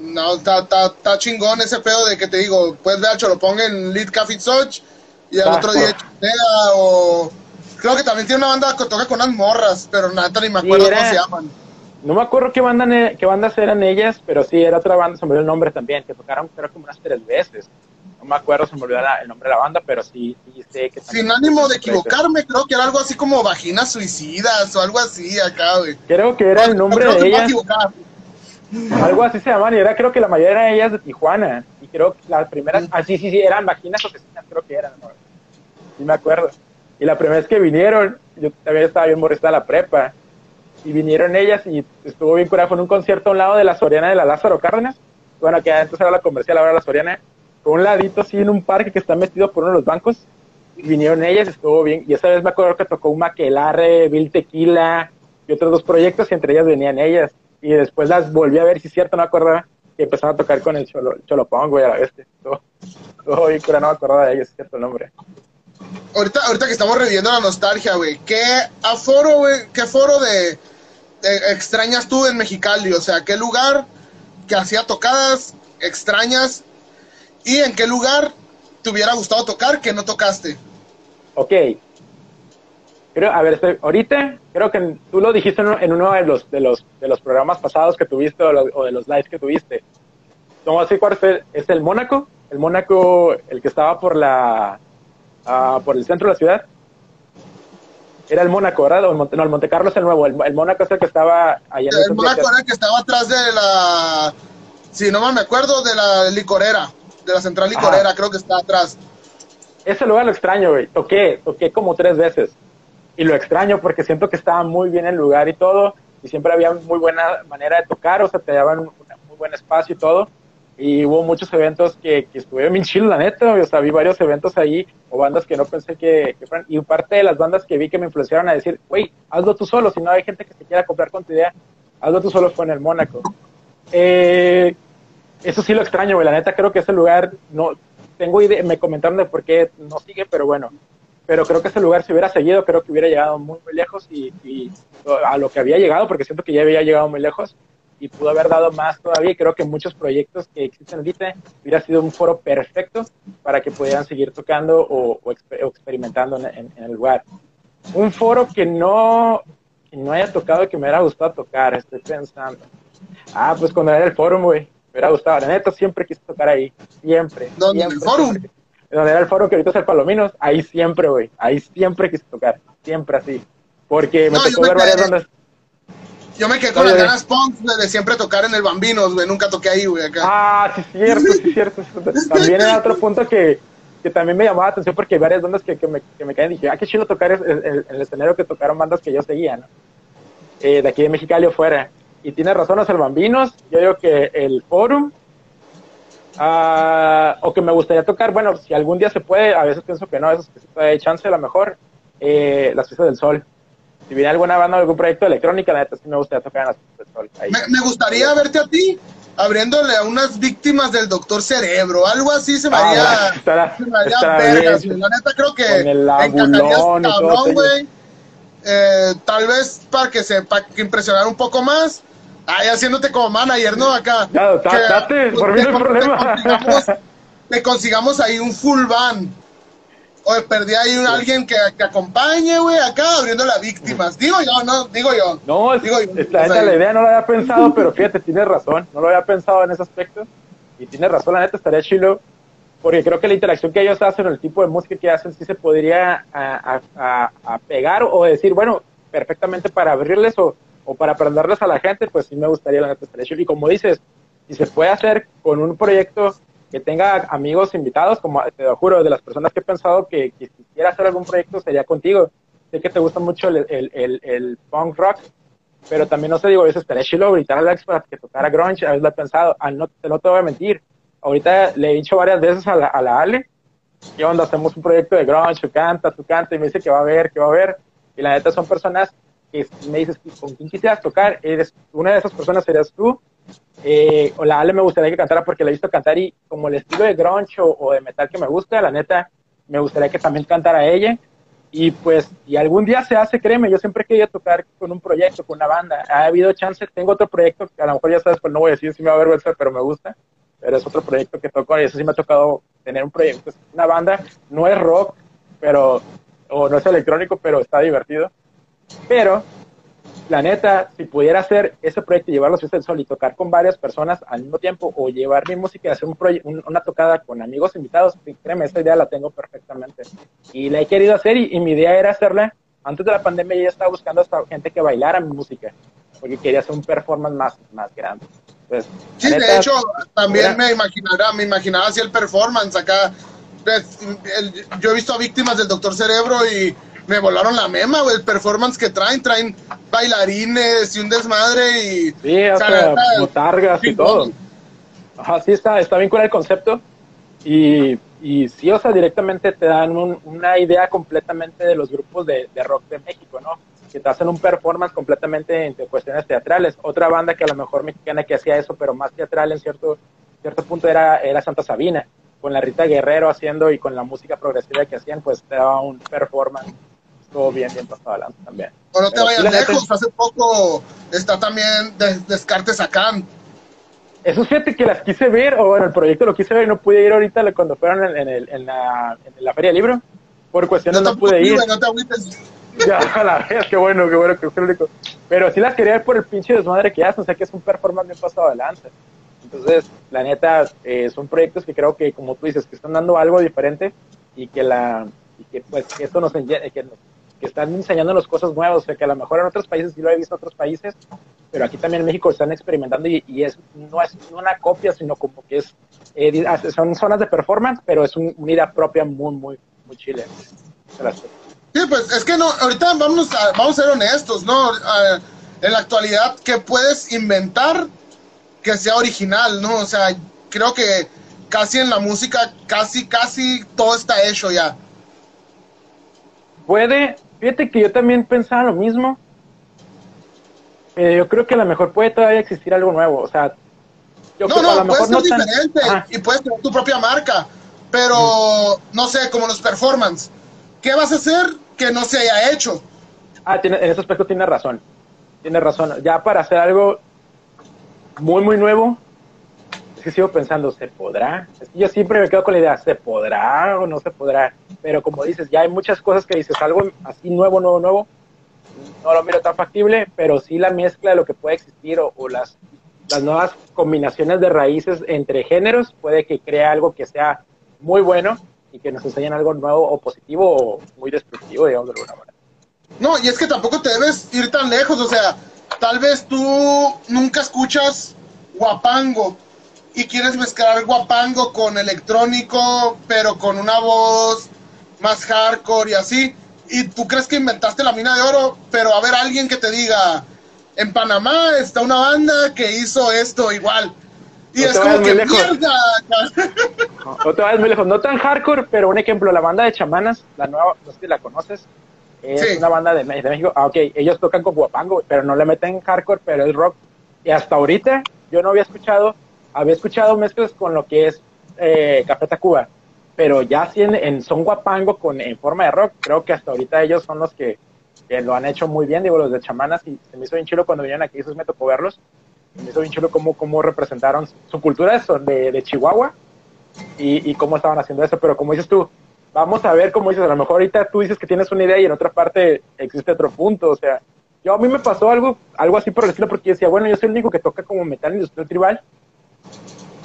No, está chingón ese pedo de que te digo, puedes ver a ponga en Lead Café Soch y al otro día Chelsea o... Creo que también tiene una banda que toca con unas morras, pero nada, ni me acuerdo cómo se llaman. No me acuerdo qué, banda, qué bandas eran ellas, pero sí, era otra banda, se me olvidó el nombre también, que tocaron creo como unas tres veces no me acuerdo, se me olvidó el nombre de la banda, pero sí, sí sé que... Sin ánimo de equivocarme, creo que era algo así como Vaginas Suicidas o algo así acá, güey. Creo que era el nombre de ellas. Algo así se llamaban y era creo que la mayoría de ellas de Tijuana. Y creo que las primeras, ah, sí, sí, sí, eran Vaginas Asesinas, creo que eran, ¿no? Sí me acuerdo. Y la primera vez que vinieron, yo también estaba bien morrista la prepa, y vinieron ellas y estuvo bien curada, fue un concierto a un lado de la Soriana de la Lázaro Cárdenas, bueno, que antes era la comercial, ahora la Soriana, un ladito así en un parque que está metido por uno de los bancos. Vinieron ellas, estuvo bien. Y esa vez me acuerdo que tocó un maquelarre, Bill Tequila y otros dos proyectos y entre ellas venían ellas. Y después las volví a ver, si es cierto, no me acuerdo, que empezaron a tocar con el Cholo, Cholopón, a la vez. Estuvo, bien cura, no me acordaba de ellos, es cierto el nombre. Ahorita, ahorita que estamos reviviendo la nostalgia, güey, ¿qué aforo, güey, qué foro de, extrañas tú en Mexicali? O sea, ¿qué lugar que hacía tocadas extrañas ¿Y en qué lugar te hubiera gustado tocar que no tocaste? Ok. Creo, a ver, ahorita creo que tú lo dijiste en uno de los, de los, de los programas pasados que tuviste o, de los lives que tuviste. ¿Cómo así cuál? ¿Es el Mónaco? El Mónaco, el que estaba por la uh, por el centro de la ciudad. Era el Mónaco, ¿verdad? el Monte, no, el Monte Carlo es el nuevo. El, Mónaco es el que estaba allá en el El Mónaco era el que estaba atrás de la. Si no me acuerdo, de la licorera de la central licorera, creo que está atrás. Ese lugar lo extraño, güey. Toqué, toqué como tres veces. Y lo extraño porque siento que estaba muy bien el lugar y todo. Y siempre había muy buena manera de tocar, o sea, te daban un muy buen espacio y todo. Y hubo muchos eventos que, que estuvieron bien chilos, la neta. O sea, vi varios eventos ahí, o bandas que no pensé que, que. Y parte de las bandas que vi que me influenciaron a decir, güey, hazlo tú solo. Si no hay gente que se quiera comprar con tu idea, hazlo tú solo fue en el Mónaco. Eh, eso sí lo extraño, güey. La neta, creo que ese lugar, no tengo idea, me comentaron de por qué no sigue, pero bueno. Pero creo que ese lugar, si hubiera seguido, creo que hubiera llegado muy, muy lejos y, a lo que había llegado, porque siento que ya había llegado muy lejos y pudo haber dado más todavía. Y creo que muchos proyectos que existen ahorita hubiera sido un foro perfecto para que pudieran seguir tocando o, experimentando en, el lugar. Un foro que no, que no haya tocado que me hubiera gustado tocar, estoy pensando. Ah, pues cuando era el foro, güey me hubiera gustado. La neta, siempre quise tocar ahí. Siempre. ¿Dónde? ¿En el foro? Donde era el foro que ahorita es el Palominos. Ahí siempre, güey. Ahí siempre quise tocar. Siempre así. Porque me tocó ver varias bandas. Yo me quedé con las ganas punk de siempre tocar en el Bambinos, güey. Nunca toqué ahí, güey, acá. Ah, sí, cierto, sí, cierto. También era otro punto que, que también me llamaba la atención porque hay varias bandas que, que, me, que me caen y dije, ah, qué chido tocar el, el, escenario que tocaron bandas que yo seguía, ¿no? Eh, de aquí de Mexicali o fuera y tiene razón los Bambinos, yo digo que el Forum, uh, o que me gustaría tocar, bueno, si algún día se puede, a veces pienso que no, a veces que hay chance a lo mejor, eh, las fiestas del sol. Si viene alguna banda o algún proyecto de electrónica, la neta sí me gustaría tocar en las fiestas del sol. Me, gustaría verte a ti abriéndole a unas víctimas del doctor cerebro, algo así se me haría, ah, se me haría La neta creo que Con el cabrón, güey eh, tal vez para que se para que impresionar un poco más. Ahí haciéndote como manager, ¿no? Acá. Claro, date, por mí no hay problema. Consigamos, consigamos ahí un full van. O perdí ahí un, alguien que, que acompañe, güey, acá abriendo las víctimas. Digo yo, no, digo yo. No, es, digo la, la idea no lo había pensado, pero fíjate, tienes razón, no lo había pensado en ese aspecto. Y tienes razón, la neta estaría chilo, porque creo que la interacción que ellos hacen, el tipo de música que hacen, sí se podría a, a, a pegar o decir, bueno, perfectamente para abrirles o, o para aprenderles a la gente, pues sí me gustaría la neta estaría chilo. Y como dices, si se puede hacer con un proyecto que tenga amigos invitados, como te lo juro, de las personas que he pensado que, que quisiera hacer algún proyecto sería contigo. Sé que te gusta mucho el, el, el, punk rock, pero también no sé, digo, a veces estaría gritar a Alex para que tocara grunge, a veces lo he pensado, ah, no, no te voy a mentir, ahorita le he dicho varias veces a la, a la Ale, ¿qué onda? Hacemos un proyecto de grunge, tú canta, tú canta, y me dice que va a ver, que va a ver, y la neta son personas que me dices, ¿con quién quisieras tocar? Eres, una de esas personas serías tú, eh, o la Ale me gustaría que cantara porque la he visto cantar y como el estilo de grunge o, de metal que me gusta, la neta, me gustaría que también cantara ella. Y pues, y algún día se hace, créeme, yo siempre quería tocar con un proyecto, con una banda. Ha habido chance, tengo otro proyecto que a lo mejor ya sabes, pues no voy a decir si me va a pero me gusta. Pero es otro proyecto que toco y eso sí me ha tocado tener un proyecto. Es una banda, no es rock, pero, o no es electrónico, pero está divertido. Pero la neta, si pudiera hacer ese proyecto y llevarlo a el sol y tocar con varias personas al mismo tiempo o llevar mi música y hacer un una tocada con amigos invitados, créeme, esa idea la tengo perfectamente. Y la he querido hacer y, mi idea era hacerla. Antes de la pandemia ya estaba buscando hasta gente que bailara mi música, porque quería hacer un performance más, más grande. Pues, sí, de hecho, también me imaginaba, me imaginaba así el performance acá. Pues, yo he visto a víctimas del Doctor Cerebro y me volaron la mema, güey, el performance que traen, traen bailarines y un desmadre y... Sí, hasta botargas y todo. Ajá, sí, está, está bien con el concepto y, y sí, o sea, directamente te dan una idea completamente de los grupos de, de, rock de México, ¿no? Que te hacen un performance completamente entre cuestiones teatrales. Otra banda que a lo mejor mexicana que hacía eso, pero más teatral en cierto, cierto punto era, era Santa Sabina con la Rita Guerrero haciendo y con la música progresiva que hacían, pues te daba un performance estuvo bien, bien pasado adelante también. O no te vayas lejos, hace poco está también Descartes acá. Eso fíjate que las quise ver, o bueno, el proyecto lo quise ver y no pude ir ahorita cuando fueron en, el, en, la, en la Feria del Libro. Por cuestiones no, pude ir. No te ya, a la vez, qué bueno, qué bueno que único. Pero sí las quería ver por el pinche desmadre que hacen, o sea que es un performance bien pasado adelante. Entonces, la neta, eh, son proyectos que creo que, como tú dices, que están dando algo diferente y que la y que pues esto nos, que nos que están enseñándonos cosas nuevas, o sea, que a lo mejor en otros países sí lo he visto en otros países, pero aquí también en México están experimentando y, es no es una copia, sino como que es, eh, son zonas de performance, pero es un, una idea propia muy, muy, muy chile. Sí, pues es que no, ahorita vamos a, vamos a ser honestos, ¿no? en la actualidad, ¿qué puedes inventar que sea original, ¿no? O sea, creo que casi en la música, casi, casi todo está hecho ya. Puede, Fíjate que yo también pensaba lo mismo. Eh, yo creo que a lo mejor puede todavía existir algo nuevo. O sea, yo no, creo, no, a lo mejor no diferente y puedes tener tu propia marca. Pero, no sé, como los performance. ¿Qué vas a hacer que no se haya hecho? Ah, tiene, en ese aspecto tiene razón. Tiene razón. Ya para hacer algo muy, muy nuevo, que sigo pensando, ¿se podrá? yo siempre me quedo con la idea, ¿se podrá o no se podrá? pero como dices, ya hay muchas cosas que dices, algo así nuevo, nuevo, nuevo, no lo miro tan factible, pero sí la mezcla de lo que puede existir o, las, las nuevas combinaciones de raíces entre géneros puede que cree algo que sea muy bueno y que nos enseñen algo nuevo o positivo o muy destructivo, digamos, de alguna manera. No, y es que tampoco te debes ir tan lejos, o sea, tal vez tú nunca escuchas guapango y quieres mezclar guapango con electrónico, pero con una voz más hardcore y así, y tú crees que inventaste la mina de oro, pero a ver alguien que te diga, en Panamá está una banda que hizo esto igual. Y es como que mierda. no, te vayas muy lejos, no tan hardcore, pero un ejemplo, la banda de chamanas, la nueva, no sé si la conoces, es una banda de, México. Ah, ok, ellos tocan con guapango, pero no le meten hardcore, pero es rock. Y hasta ahorita yo no había escuchado, había escuchado mezclas con lo que es eh, Café Tacuba pero ya así en, son guapango con, en forma de rock, creo que hasta ahorita ellos son los que, lo han hecho muy bien, digo, los de chamanas, y se me hizo bien chulo cuando vinieron aquí, eso me tocó verlos, se me hizo bien chulo cómo, cómo representaron su cultura de, de Chihuahua y, y, cómo estaban haciendo eso, pero como dices tú, vamos a ver cómo dices, a lo mejor ahorita tú dices que tienes una idea y en otra parte existe otro punto, o sea, yo a mí me pasó algo, algo así por el estilo, porque decía, bueno, yo soy el único que toca como metal industrial tribal,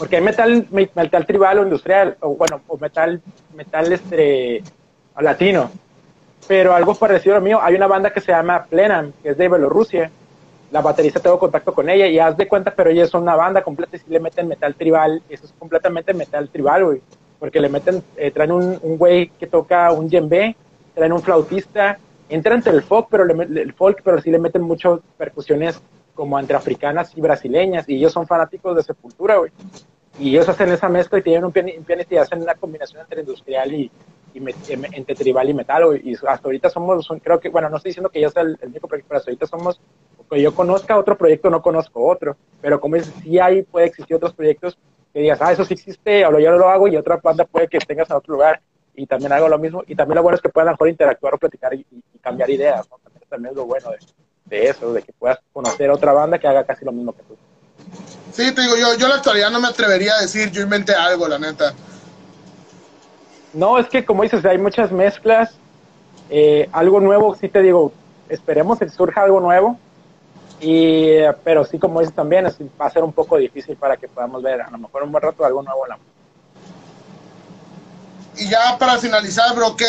porque hay metal, metal tribal o industrial, o bueno, o metal, metal este, latino, pero algo parecido a lo mío, hay una banda que se llama Plenam, que es de Bielorrusia, la baterista tengo contacto con ella y haz de cuenta, pero ellos son una banda completa y si le meten metal tribal, eso es completamente metal tribal, güey, porque le meten, eh, traen un, un güey que toca un djembe, traen un flautista, entra entre el folk, pero le, el folk, pero sí le meten muchas percusiones como entre africanas y brasileñas, y ellos son fanáticos de Sepultura, güey. Y ellos hacen esa mezcla y tienen un, pianista y hacen una combinación entre industrial y, entre tribal y metal. Y hasta ahorita somos, creo que, bueno, no estoy diciendo que yo sea el, único proyecto, pero hasta ahorita somos, que yo conozca otro proyecto, no conozco otro. Pero como dices, sí hay, puede existir otros proyectos que digas, ah, eso sí existe, o yo lo hago, y otra banda puede que tengas en otro lugar y también hago lo mismo. Y también lo bueno es que puedan mejor interactuar o platicar y, cambiar ideas, ¿no? También, es lo bueno de, eso, de que puedas conocer otra banda que haga casi lo mismo que tú. Sí, te digo, yo, yo en la actualidad no me atrevería a decir, yo inventé algo, la neta. No, es que como dices, hay muchas mezclas. Eh, algo nuevo, sí te digo, esperemos que surja algo nuevo. Y, pero sí, como dices también, va a ser un poco difícil para que podamos ver a lo mejor un buen rato algo nuevo en la y ya para finalizar, bro, que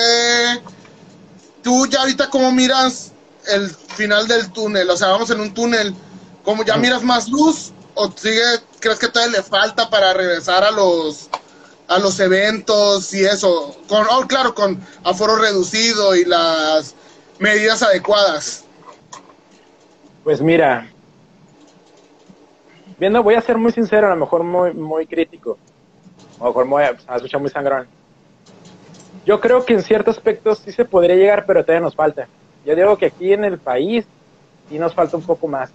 tú ya ahorita cómo miras el final del túnel, o sea, vamos en un túnel, ¿cómo ya miras más luz o sigue, crees que todavía le falta para regresar a los a los eventos y eso, con oh, claro, con aforo reducido y las medidas adecuadas? Pues mira, viendo, voy a ser muy sincero, a lo mejor muy, muy crítico, a lo mejor muy, a escuchar muy sangrón yo creo que en ciertos aspectos sí se podría llegar, pero todavía nos falta. Yo digo que aquí en el país sí nos falta un poco más.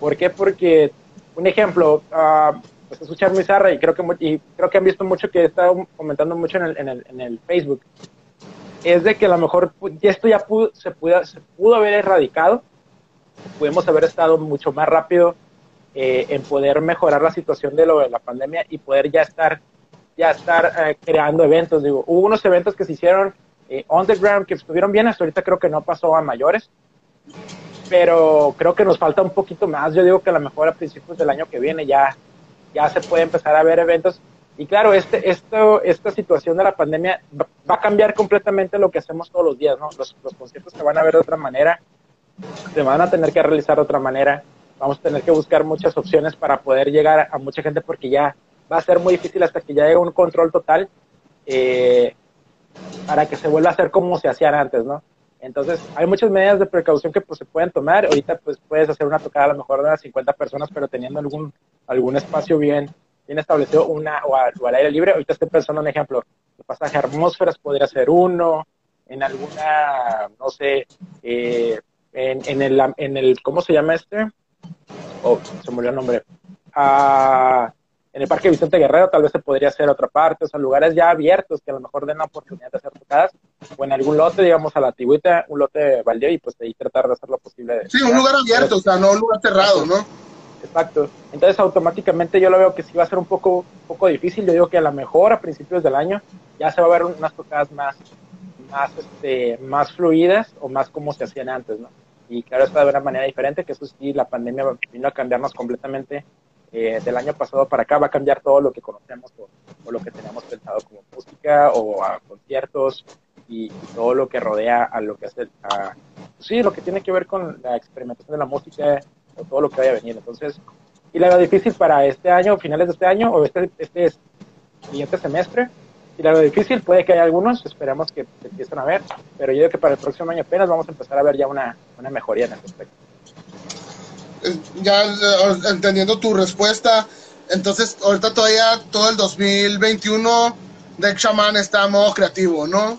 ¿Por qué? Porque, un ejemplo, uh, pues escuchar muy zarra y creo que, y creo que han visto mucho que he estado comentando mucho en el, en el, en el Facebook, es de que a lo mejor esto ya pudo, se, pudo, se pudo haber erradicado, pudimos haber estado mucho más rápido eh, en poder mejorar la situación de lo de la pandemia y poder ya estar ya estar eh, creando eventos. Digo, hubo unos eventos que se hicieron eh, on the ground que estuvieron bien, hasta ahorita creo que no pasó a mayores, pero creo que nos falta un poquito más. Yo digo que a lo mejor a principios del año que viene ya, ya se puede empezar a ver eventos. Y claro, este, esto, esta situación de la pandemia va a cambiar completamente lo que hacemos todos los días, ¿no? Los, los conciertos se van a ver de otra manera, se van a tener que realizar de otra manera, vamos a tener que buscar muchas opciones para poder llegar a mucha gente porque ya va a ser muy difícil hasta que ya llegue un control total eh, para que se vuelva a hacer como se hacían antes, ¿no? Entonces, hay muchas medidas de precaución que pues, se pueden tomar. Ahorita, pues, puedes hacer una tocada a lo mejor de unas 50 personas, pero teniendo algún, algún espacio bien, bien establecido una, o, al aire libre. Ahorita estoy pensando en ejemplo. El pasaje a atmósferas podría ser uno, en alguna, no sé, eh, en, en, el, en el, ¿cómo se llama este? Oh, se olvidó el nombre. Ah, en el Parque Vicente Guerrero tal vez se podría hacer otra parte, o sea, lugares ya abiertos que a lo mejor den la oportunidad de hacer tocadas, o en algún lote, digamos, a la Tigüita, un lote baldío y pues ahí tratar de hacer lo posible. sí, un lugar abierto, o sea, no un lugar cerrado, ¿no? Exacto. Entonces, automáticamente yo lo veo que sí va a ser un poco, un poco difícil. Yo digo que a lo mejor a principios del año ya se va a ver unas tocadas más, más, este, más fluidas o más como se hacían antes, ¿no? Y claro, está de una manera diferente, que eso sí, la pandemia vino a cambiarnos completamente eh, del año pasado para acá va a cambiar todo lo que conocemos o, lo que teníamos pensado como música o a conciertos y, todo lo que rodea a lo que hace, a, sí, lo que tiene que ver con la experimentación de la música o todo lo que vaya a venir. Entonces, y la difícil para este año, finales de este año o este, este siguiente semestre. Y la difícil, puede que haya algunos, esperemos que empiecen a ver, pero yo creo que para el próximo año apenas vamos a empezar a ver ya una, una mejoría en ese aspecto ya eh, entendiendo tu respuesta, entonces ahorita todavía todo el 2021 Deck Shaman está en modo creativo, ¿no?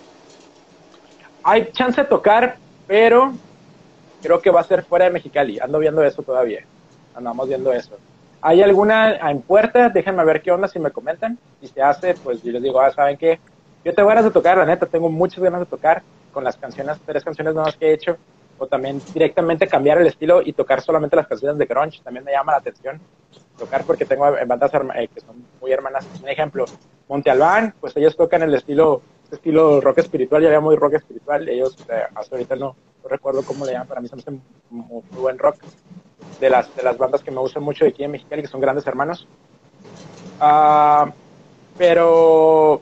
Hay chance de tocar, pero creo que va a ser fuera de Mexicali. Ando viendo eso todavía. Andamos viendo eso. ¿Hay alguna en puerta? Déjenme ver qué onda si me comentan. Si se hace, pues yo les digo, ah, ¿saben qué? Yo tengo ganas de tocar, la neta, tengo muchas ganas de tocar con las canciones, tres canciones nuevas que he hecho o también directamente cambiar el estilo y tocar solamente las canciones de grunge, también me llama la atención tocar porque tengo bandas eh, que son muy hermanas. Un ejemplo, Monte Albán, pues ellos tocan el estilo este estilo rock espiritual, ya había muy rock espiritual, ellos eh, hasta ahorita no, recuerdo cómo le llaman, para mí se me hace muy, buen rock, de las, de las bandas que me gustan mucho de aquí en Mexicali, que son grandes hermanos. Ah, pero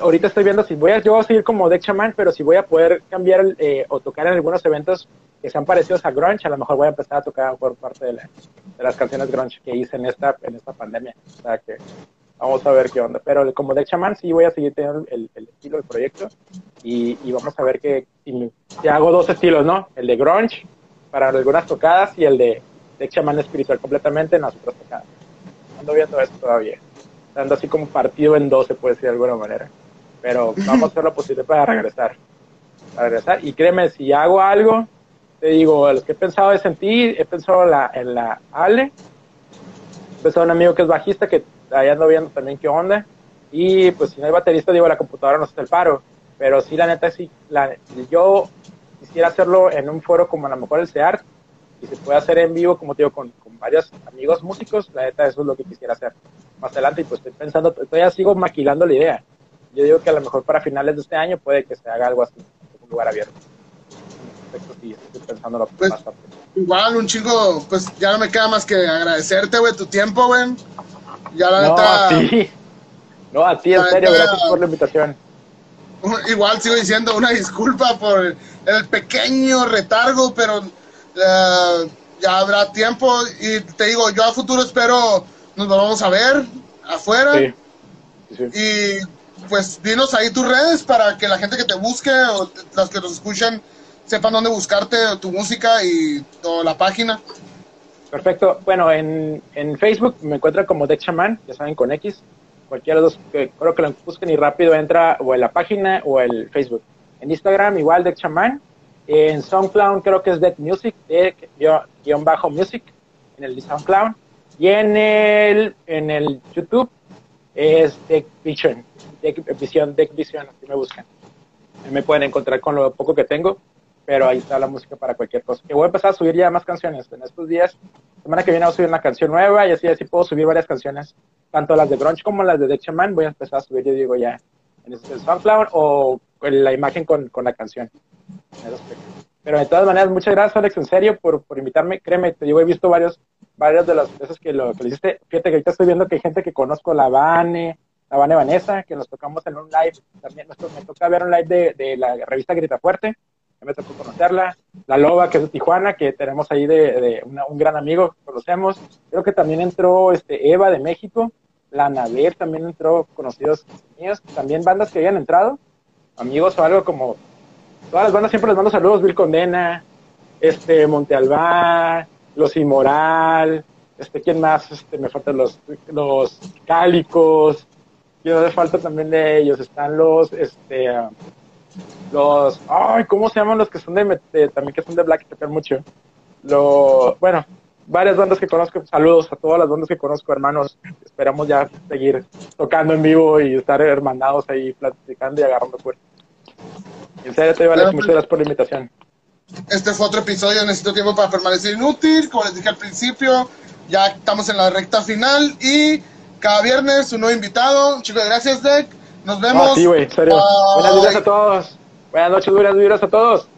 ahorita estoy viendo si voy a, yo seguir como Deck Shaman, pero si voy a poder cambiar eh, o tocar en algunos eventos que sean parecidos a grunge, a lo mejor voy a empezar a tocar por parte de, las canciones grunge que hice en esta, en esta pandemia. O sea que vamos a ver qué onda. Pero como Deck Shaman sí voy a seguir teniendo el, estilo del proyecto y, vamos a ver que si, hago dos estilos, ¿no? El de grunge para algunas tocadas y el de Deck Shaman espiritual completamente en las otras tocadas. Ando viendo eso todavía. Ando así como partido en dos, se puede decir de alguna manera pero vamos a hacer lo posible para regresar. Para regresar. Y créeme, si hago algo, te digo, lo que he pensado es en ti, he pensado en la, en la Ale, he pensado en un amigo que es bajista, que ahí ando viendo también qué onda, y pues si no hay baterista, digo, la computadora no está el paro, pero sí, la neta, sí, la, yo quisiera hacerlo en un foro como a lo mejor el SEART, y se puede hacer en vivo, como te digo, con, con varios amigos músicos, la neta, eso es lo que quisiera hacer. Más adelante, y pues estoy pensando, todavía sigo maquilando la idea, yo digo que a lo mejor para finales de este año puede que se haga algo así, en un lugar abierto. Sí, estoy pensando lo pues, igual, un chingo, pues ya no me queda más que agradecerte, güey, tu tiempo, güey. Ya la no, neta. A ti. No, a ti, en serio, gracias por la invitación. Igual sigo diciendo una disculpa por el pequeño retardo, pero uh, ya habrá tiempo. Y te digo, yo a futuro espero nos vamos a ver afuera. Sí. Sí. Y pues dinos ahí tus redes para que la gente que te busque o las que nos escuchan sepan dónde buscarte tu música y toda la página. Perfecto. Bueno, en, en Facebook me encuentran como Deck Shaman, ya saben, con X. Cualquiera de los que creo que lo busquen y rápido entra o en la página o el Facebook. En Instagram igual Deck Shaman. En SoundCloud creo que es Deck Music, bajo Music, en el SoundCloud. Y en el, en el YouTube es Deck Vision, Deck Vision, Deck Vision, así me buscan. Me pueden encontrar con lo poco que tengo, pero ahí está la música para cualquier cosa. Que voy a empezar a subir ya más canciones en estos días. Semana que viene voy a subir una canción nueva y así así puedo subir varias canciones, tanto las de grunge como las de Deck Shaman. Voy a empezar a subir, yo digo ya, en el Sunflower o la imagen con, con la canción. Pero de todas maneras, muchas gracias Alex, en serio, por, por invitarme. Créeme, te digo, he visto varios varias de las veces que lo que le hiciste. Fíjate que ahorita estoy viendo que hay gente que conozco, la Vane, la Vane Vanessa, que nos tocamos en un live. También me toca ver un live de, de la revista Grita Fuerte. Me tocó conocerla. La Loba, que es de Tijuana, que tenemos ahí de, de un gran amigo que conocemos. Creo que también entró este Eva de México. La Nader también entró, conocidos míos. También bandas que habían entrado, amigos o algo como. Todas las bandas siempre les mando saludos. Bill Condena, este, Monte Albán, los Inmoral, este, ¿quién más? Este, me faltan los, los Cálicos, yo me falta también de ellos, están los, este, los, ay, ¿cómo se llaman los que son de, también que son de Black, que mucho? Lo, bueno, varias bandas que conozco, saludos a todas las bandas que conozco, hermanos, esperamos ya seguir tocando en vivo y estar hermanados ahí platicando y agarrando fuerte. En serio, te vale, muchas gracias por la invitación. Este fue otro episodio de Necesito Tiempo para Permanecer Inútil. Como les dije al principio, ya estamos en la recta final y cada viernes un nuevo invitado. Chicos, gracias, Deck. Nos vemos. sí, güey, serio. Buenas noches a todos. Buenas noches, buenas noches a todos.